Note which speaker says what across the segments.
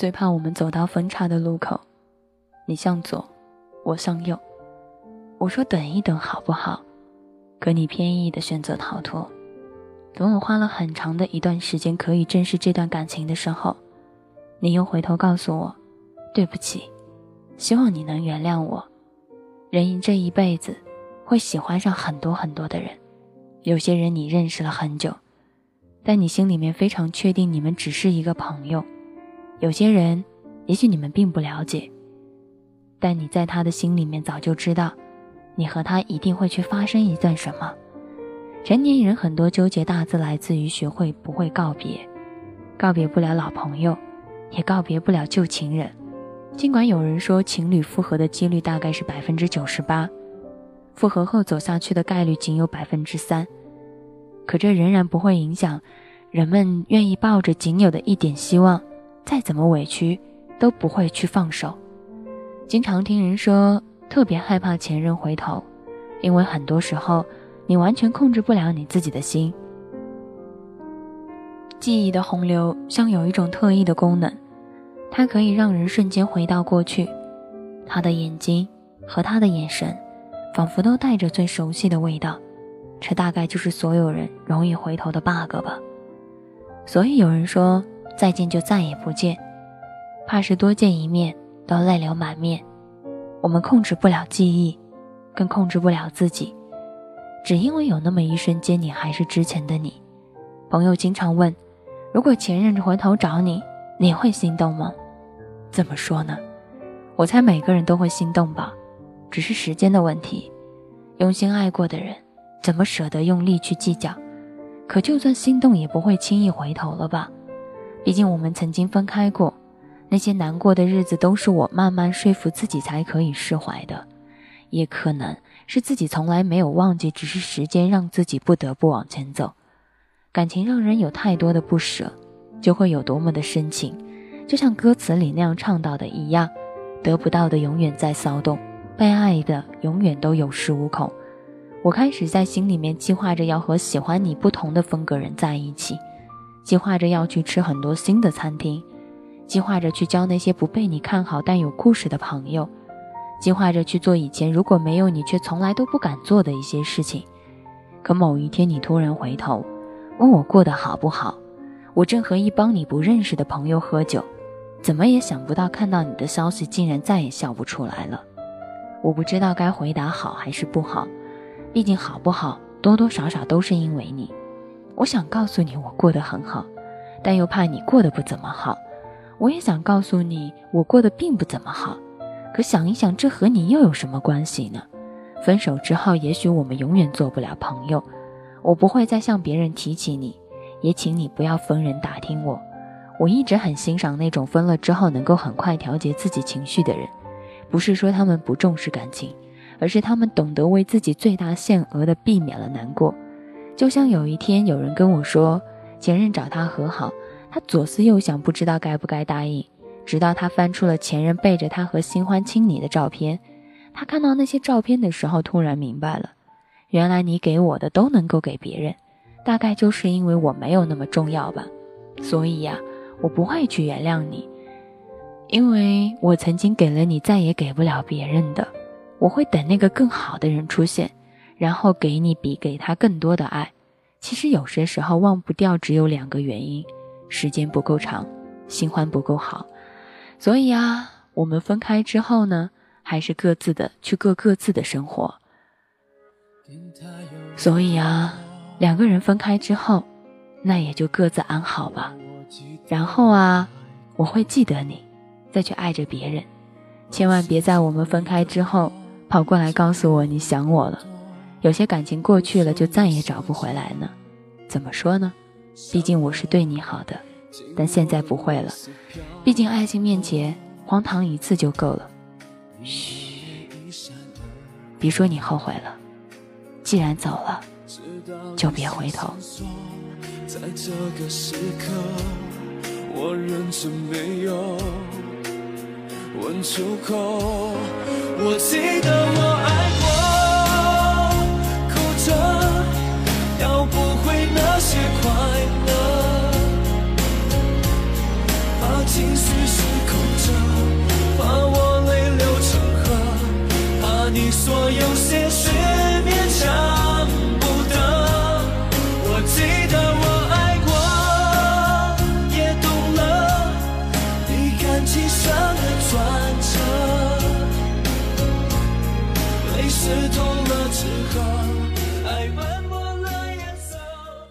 Speaker 1: 最怕我们走到分岔的路口，你向左，我向右。我说等一等好不好？可你偏意的选择逃脱。等我花了很长的一段时间可以正视这段感情的时候，你又回头告诉我，对不起，希望你能原谅我。人这一辈子会喜欢上很多很多的人，有些人你认识了很久，但你心里面非常确定你们只是一个朋友；有些人也许你们并不了解，但你在他的心里面早就知道，你和他一定会去发生一段什么。成年人很多纠结大字来自于学会不会告别，告别不了老朋友，也告别不了旧情人。尽管有人说情侣复合的几率大概是百分之九十八，复合后走下去的概率仅有百分之三，可这仍然不会影响人们愿意抱着仅有的一点希望，再怎么委屈都不会去放手。经常听人说特别害怕前任回头，因为很多时候你完全控制不了你自己的心。记忆的洪流像有一种特异的功能。它可以让人瞬间回到过去，他的眼睛和他的眼神，仿佛都带着最熟悉的味道。这大概就是所有人容易回头的 bug 吧。所以有人说，再见就再也不见，怕是多见一面都泪流满面。我们控制不了记忆，更控制不了自己，只因为有那么一瞬间，你还是之前的你。朋友经常问，如果前任回头找你，你会心动吗？怎么说呢？我猜每个人都会心动吧，只是时间的问题。用心爱过的人，怎么舍得用力去计较？可就算心动，也不会轻易回头了吧？毕竟我们曾经分开过，那些难过的日子都是我慢慢说服自己才可以释怀的。也可能是自己从来没有忘记，只是时间让自己不得不往前走。感情让人有太多的不舍，就会有多么的深情。就像歌词里那样唱到的一样，得不到的永远在骚动，被爱的永远都有恃无恐。我开始在心里面计划着要和喜欢你不同的风格人在一起，计划着要去吃很多新的餐厅，计划着去交那些不被你看好但有故事的朋友，计划着去做以前如果没有你却从来都不敢做的一些事情。可某一天你突然回头，问我过得好不好，我正和一帮你不认识的朋友喝酒。怎么也想不到，看到你的消息，竟然再也笑不出来了。我不知道该回答好还是不好，毕竟好不好，多多少少都是因为你。我想告诉你，我过得很好，但又怕你过得不怎么好。我也想告诉你，我过得并不怎么好。可想一想，这和你又有什么关系呢？分手之后，也许我们永远做不了朋友。我不会再向别人提起你，也请你不要逢人打听我。我一直很欣赏那种分了之后能够很快调节自己情绪的人，不是说他们不重视感情，而是他们懂得为自己最大限额的避免了难过。就像有一天有人跟我说，前任找他和好，他左思右想，不知道该不该答应。直到他翻出了前任背着他和新欢亲昵的照片，他看到那些照片的时候，突然明白了，原来你给我的都能够给别人，大概就是因为我没有那么重要吧。所以呀。我不会去原谅你，因为我曾经给了你，再也给不了别人的。我会等那个更好的人出现，然后给你比给他更多的爱。其实有些时候忘不掉，只有两个原因：时间不够长，新欢不够好。所以啊，我们分开之后呢，还是各自的去过各自的生活。所以啊，两个人分开之后，那也就各自安好吧。然后啊，我会记得你，再去爱着别人，千万别在我们分开之后跑过来告诉我你想我了。有些感情过去了就再也找不回来呢。怎么说呢？毕竟我是对你好的，但现在不会了。毕竟爱情面前，荒唐一次就够了。嘘，别说你后悔了。既然走了，就别回头。在这个时刻。我认真没有问出口，我记得我爱过，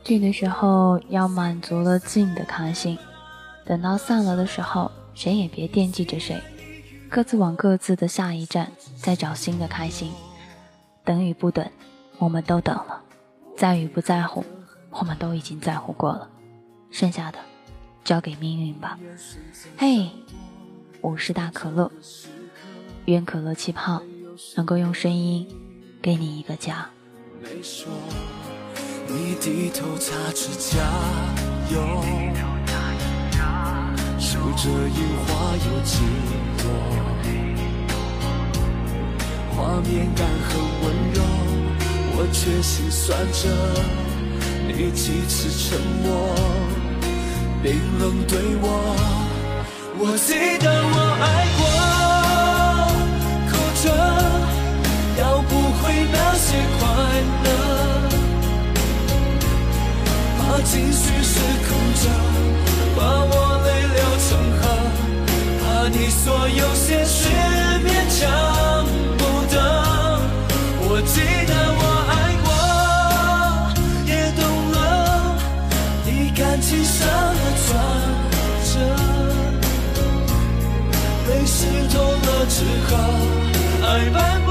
Speaker 1: 聚的时候要满足了静的开心，等到散了的时候，谁也别惦记着谁，各自往各自的下一站，再找新的开心。等与不等，我们都等了；在与不在乎，我们都已经在乎过了。剩下的，交给命运吧。嘿，我是大可乐，愿可乐气泡能够用声音给你一个家。
Speaker 2: 你低头擦指甲油，数着樱花有几朵，画面感很温柔，我却心酸着你几次沉默，冰冷对我，我记得我爱过，情绪失控着，把我泪流成河，怕你说有些事勉强不得。我记得我爱过，也懂了你感情上的转折。泪湿透了之后，爱斑驳